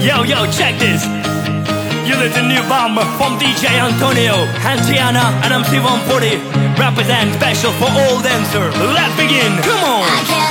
Yo, yo, check this. You listen, new bomb from DJ Antonio, Hantiana, and I'm C140. Represent special for all dancers. Let's begin. Come on.